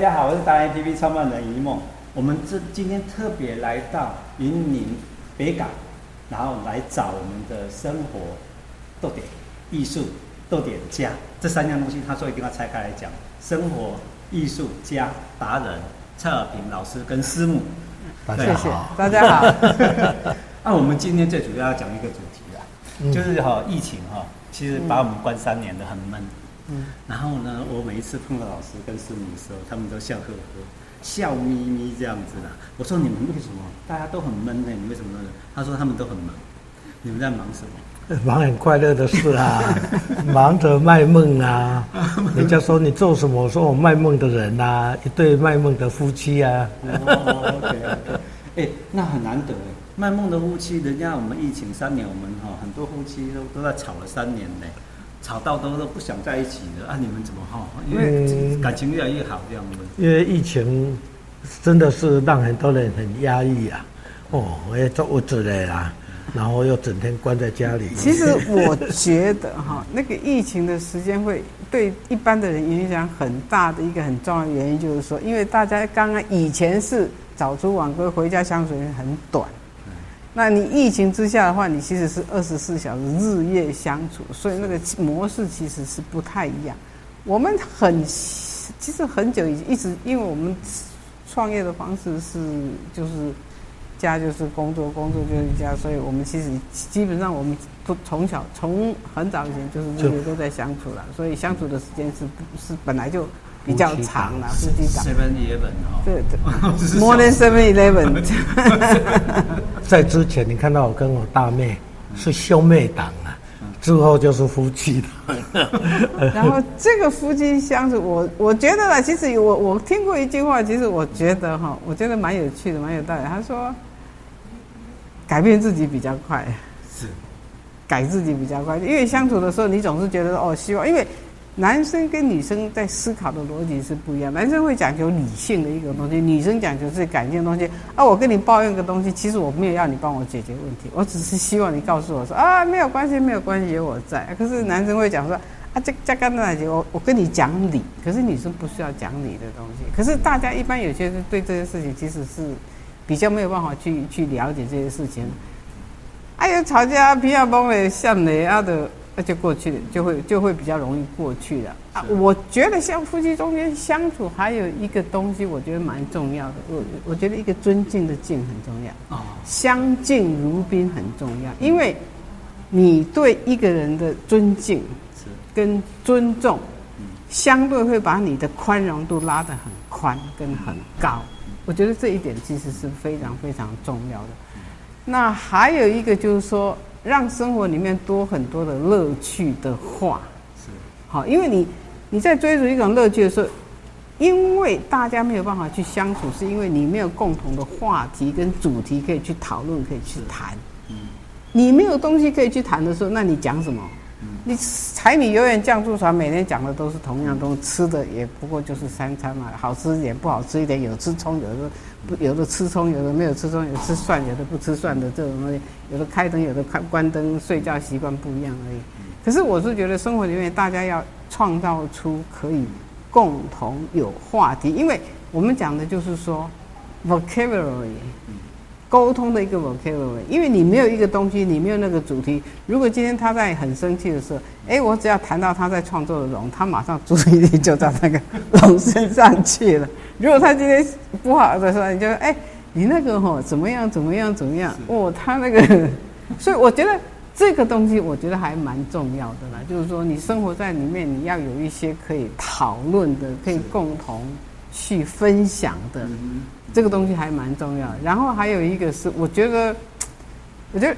大家好，我是达人 APP 创办人一梦。我们这今天特别来到云林北港，然后来找我们的生活逗点、艺术逗点家这三样东西。他说一定要拆开来讲：生活、艺术家达人蔡尔平老师跟师母。大家好，大家好。那、啊、我们今天最主要要讲一个主题啦，嗯、就是哈疫情哈，其实把我们关三年的很闷。嗯，然后呢，我每一次碰到老师跟师母的时候，他们都笑呵呵、笑眯眯这样子的。我说你们为什么？大家都很闷呢？你为什么呢？他说他们都很忙。你们在忙什么？忙很快乐的事啊，忙着卖梦啊。人家说你做什么？我说我卖梦的人呐、啊，一对卖梦的夫妻啊。哦，OK OK。哎，那很难得哎，卖梦的夫妻，人家我们疫情三年，我们哈很多夫妻都都在吵了三年呢。吵到都都不想在一起了啊！你们怎么哈？因为感情越来越好这样子。因为疫情真的是让很多人很压抑啊！哦，我也做物质的啦，然后又整天关在家里。其实我觉得哈，那个疫情的时间会对一般的人影响很大的一个很重要的原因，就是说，因为大家刚刚以前是早出晚归，回家相处很短。那你疫情之下的话，你其实是二十四小时日夜相处，所以那个模式其实是不太一样。我们很其实很久以前一直，因为我们创业的方式是就是家就是工作，工作就是家，所以我们其实基本上我们都从小从很早以前就是日夜都在相处了，所以相处的时间是不是本来就。比较长了，夫妻档。Seven Eleven 哦。对对，More than Seven Eleven。在之前，你看到我跟我大妹是兄妹档啊，之后就是夫妻档。然后这个夫妻相处，我我觉得呢，其实我我听过一句话，其实我觉得哈，我觉得蛮有趣的，蛮有道理。他说，改变自己比较快。是。改自己比较快，因为相处的时候，你总是觉得哦，希望因为。男生跟女生在思考的逻辑是不一样，男生会讲究理性的一个东西，女生讲究是感性的东西。啊，我跟你抱怨个东西，其实我没有要你帮我解决问题，我只是希望你告诉我说啊，没有关系，没有关系，有我在。可是男生会讲说啊，这这刚才我我跟你讲理，可是女生不需要讲理的东西。可是大家一般有些人对这些事情其实是比较没有办法去去了解这些事情。哎呀，吵架皮亚崩了，像雷啊的。那就过去了，就会就会比较容易过去了啊！我觉得像夫妻中间相处，还有一个东西，我觉得蛮重要的。我我觉得一个尊敬的敬很重要啊，相敬如宾很重要。因为你对一个人的尊敬跟尊重，相对会把你的宽容度拉得很宽跟很高。我觉得这一点其实是非常非常重要的。那还有一个就是说。让生活里面多很多的乐趣的话，是好，因为你你在追逐一种乐趣的时候，因为大家没有办法去相处，是因为你没有共同的话题跟主题可以去讨论，可以去谈。嗯，你没有东西可以去谈的时候，那你讲什么？嗯，你柴米油盐酱醋茶，每天讲的都是同样东西，吃的也不过就是三餐嘛，好吃一点，不好吃一点，有吃葱，有的。不，有的吃葱，有的没有吃葱，有的吃蒜，有的不吃蒜的这种东西，有的开灯，有的开关灯，睡觉习惯不一样而已。可是我是觉得生活里面大家要创造出可以共同有话题，因为我们讲的就是说 vocabulary。沟通的一个 vocabulary，因为你没有一个东西，你没有那个主题。如果今天他在很生气的时候，哎，我只要谈到他在创作的龙，他马上注意力就到那个龙身上去了。如果他今天不好的时候，你就哎，你那个吼怎么样怎么样怎么样？哦，他那个，所以我觉得这个东西我觉得还蛮重要的啦。就是说，你生活在里面，你要有一些可以讨论的，可以共同去分享的。这个东西还蛮重要的，然后还有一个是，我觉得，我觉得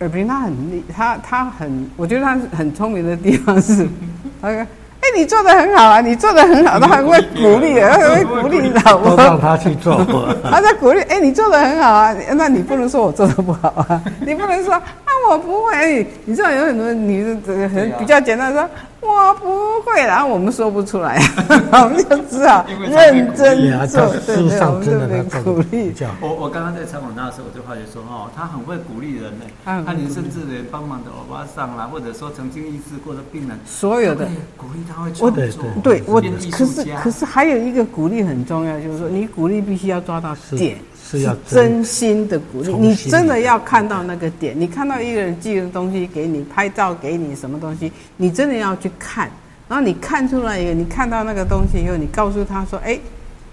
尔平他很厉，他他很，我觉得他很聪明的地方是，他说，哎，你做的很好啊，你做的很好，他还会鼓励，他还会鼓励老婆，让他去做，他在鼓励，哎，你做的很好啊，那你不能说我做的不好啊，你不能说啊，我不会。你知道有很多女的很比较简单说。我不会，然后我们说不出来，我们就只好认真做。对对，我们就被鼓励。我我刚刚在采访他的时候，我就发觉说，哦，他很会鼓励人呢。他连甚至连帮忙的欧巴桑啦，或者说曾经医治过的病人，所有的鼓励他会创作。对，我可是可是还有一个鼓励很重要，就是说你鼓励必须要抓到点。是要真心的鼓励，你真的要看到那个点。你看到一个人寄的东西给你，拍照给你什么东西，你真的要去看。然后你看出来一个，你看到那个东西以后，你告诉他说：“哎。”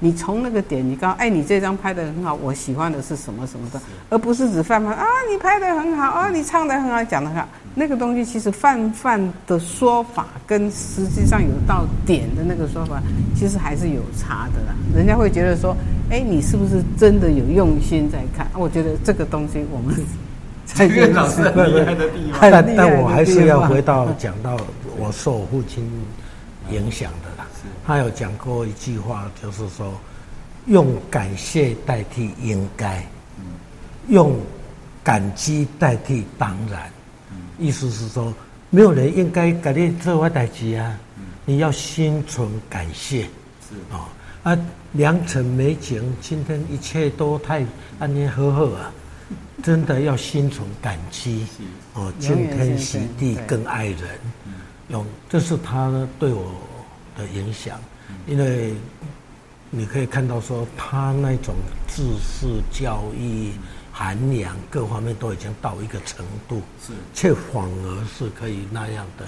你从那个点，你告哎，你这张拍得很好，我喜欢的是什么什么的，而不是只泛泛啊，你拍得很好啊，你唱得很好，讲得很好，那个东西其实泛泛的说法跟实际上有到点的那个说法，其实还是有差的啦。人家会觉得说，哎，你是不是真的有用心在看？我觉得这个东西我们 才是老师很厉害的地方。但但我还是要回到讲到我受我父亲影响的啦。他有讲过一句话，就是说，用感谢代替应该，用感激代替当然。意思是说，没有人应该给你做坏代志啊，你要心存感谢。是啊，啊，良辰美景，今天一切都太安宁和和啊，真的要心存感激。哦，敬天惜地更爱人，用这是他对我。的影响，因为你可以看到说，他那种知识、教育、涵养各方面都已经到一个程度，是，却反而是可以那样的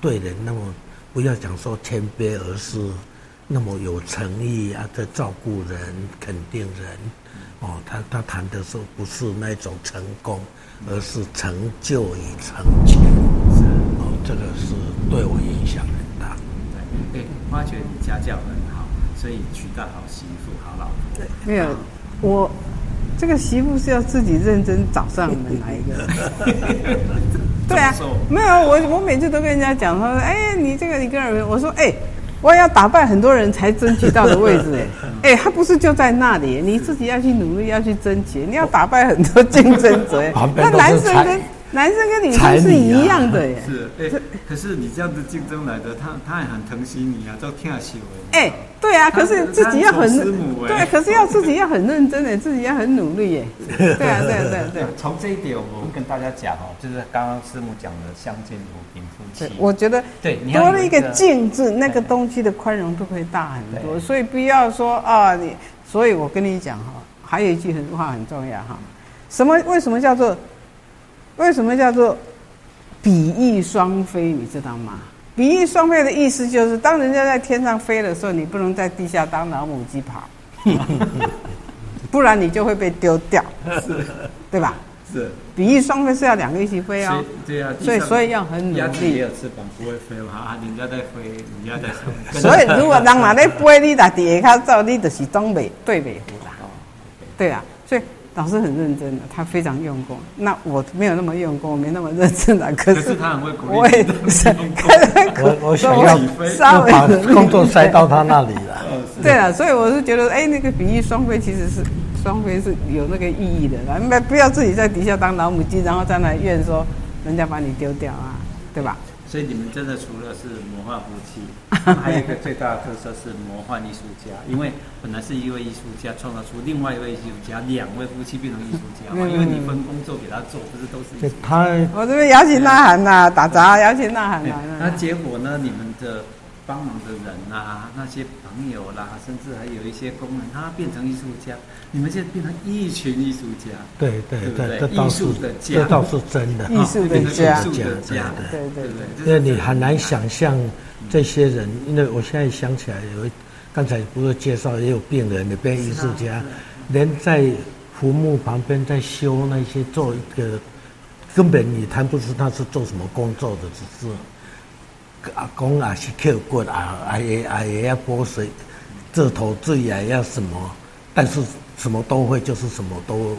对人那么不要讲说谦卑，而是那么有诚意啊，在照顾人、肯定人。哦，他他谈的时候不是那种成功，而是成就与成全。是，哦，这个是对我影响的。发觉你家教很好，所以娶到好媳妇、好老婆。对，没有，我这个媳妇是要自己认真找上门来的。对啊，没有，我我每次都跟人家讲，他说：“哎，你这个你跟人，我说：哎，我要打败很多人才争取到的位置，哎，哎，他不是就在那里，你自己要去努力，要去争取，你要打败很多竞争者。那男生跟。”男生跟女生是一样的耶，是哎，可是你这样子竞争来的，他他也很疼惜你啊，都听喜欢。哎，对啊，可是自己要很对，可是要自己要很认真的，自己要很努力耶。对啊，对啊，对啊，对。从这一点，我们跟大家讲哦，就是刚刚师母讲的相见如宾夫妻。我觉得对，多了一个“敬”字，那个东西的宽容度会大很多。所以不要说啊，你，所以我跟你讲哈，还有一句很话很重要哈，什么？为什么叫做？为什么叫做比翼双飞？你知道吗？比翼双飞的意思就是，当人家在天上飞的时候，你不能在地下当老母鸡跑，不然你就会被丢掉，是，对吧？是。比翼双飞是要两个一起飞哦。对啊。所以所以要很努力。鸭子也有翅膀，不会飞嘛？人家在飞，人家在飞。所以如果人哪在飞，你在底下走，你就是东北对北湖啦。对啊，所以。老师很认真的，他非常用功。那我没有那么用功，我没那么认真的。可是他很会鼓励。我也 是，我我想要把工作塞到他那里了。对啊，所以我是觉得，哎，那个比翼双飞其实是双飞是有那个意义的。那不要自己在底下当老母鸡，然后在那怨说人家把你丢掉啊，对吧？所以你们真的除了是魔幻夫妻，还有一个最大的特色是魔幻艺术家。因为本来是一位艺术家创造出另外一位艺术家，两位夫妻变成艺术家嘛。因为你分工作给他做，不是都是。他我这边摇旗呐喊呐，打杂摇旗呐喊呐。那结果呢？你们的。帮忙的人啊，那些朋友啦，甚至还有一些工人，他变成艺术家。你们现在变成一群艺术家，对对对，艺术的家，这倒是真的。艺术的家，艺术的家，对对对。因为你很难想象这些人，因为我现在想起来，有刚才不是介绍也有病人的变艺术家，连在坟墓旁边在修那些做一个，根本你谈不出他是做什么工作的，只是。阿公啊，是刻骨啊，阿爷阿爷要拨水，这头最啊要什么，但是什么都会，就是什么都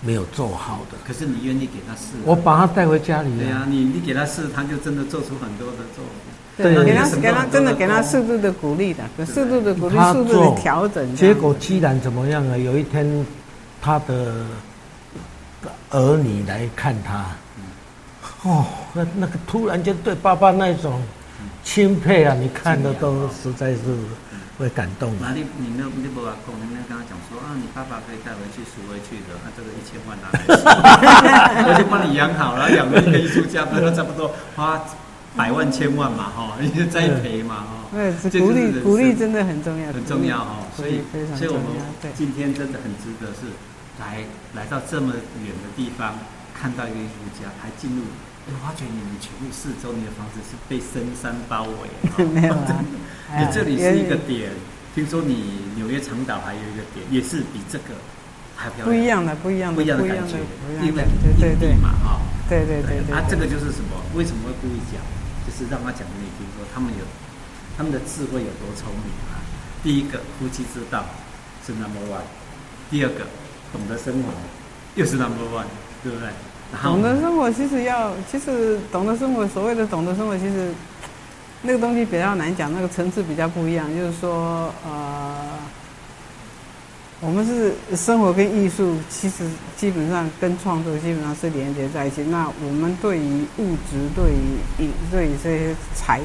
没有做好的。可是你愿意给他试？我把他带回家里。对啊，你你给他试，他就真的做出很多的作品。对，给他给他真的给他适度的鼓励的，适度的鼓励，适度的调整。结果居然怎么样啊？有一天，他的儿女来看他，哦，那那个突然间对爸爸那种钦佩啊，你看的都实在是会感动。那你你那你不把公，你跟他讲说啊，你爸爸可以带回去赎回去的，那这个一千万拿来，我就帮你养好了，养了一个艺术家，不是差不多花百万千万嘛，哈，你就栽培嘛，哈。对，鼓励鼓励真的很重要，很重要哈。所以所以我们今天真的很值得是来来到这么远的地方，看到一个艺术家，还进入。我发觉你们全部四周，你的房子是被深山包围。没有啊，你这里是一个点。听说你纽约长岛还有一个点，也是比这个还漂亮。不一样的，不一样的，不一样的感觉。因为对对嘛，哈，对对对对。啊，这个就是什么？为什么会故意讲？就是让他讲给你听，说他们有他们的智慧有多聪明啊。第一个，夫妻之道是 number one；第二个，懂得生活又是 number one，对不对？懂得生活，其实要，其实懂得生活，所谓的懂得生活，其实那个东西比较难讲，那个层次比较不一样。就是说，呃，我们是生活跟艺术，其实基本上跟创作基本上是连接在一起。那我们对于物质，对于对于这些财，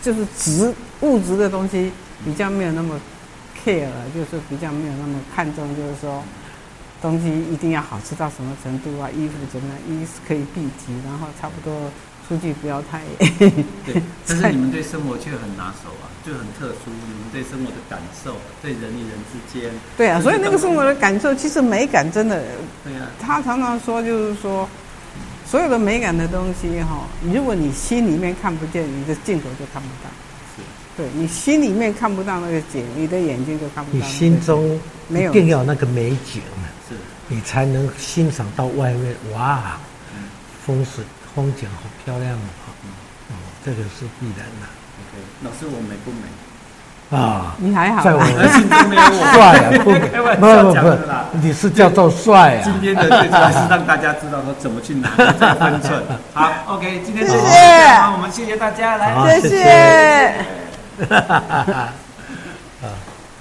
就是值物质的东西，比较没有那么 care，就是比较没有那么看重，就是说。东西一定要好吃到什么程度啊？衣服怎么样？衣是可以蔽体，然后差不多出去不要太。对，但是你们对生活却很拿手啊，就很特殊。你们对生活的感受，对人与人之间。对啊，所以那个生活的感受，其实美感真的。对啊。他常常说，就是说，所有的美感的东西哈，如果你心里面看不见，你的镜头就看不到。是。对，你心里面看不到那个景，你的眼睛就看不到。你心中没有一定要那个美景。你才能欣赏到外面哇，风水风景好漂亮哦，哦，这个是必然的。OK，老师我美不美？啊，你还好，在我心中没有我帅啊，不不不不，你是叫做帅啊。今天的最主要是让大家知道说怎么去拿这个分寸。好，OK，今天谢谢，好，我们谢谢大家，来，谢谢。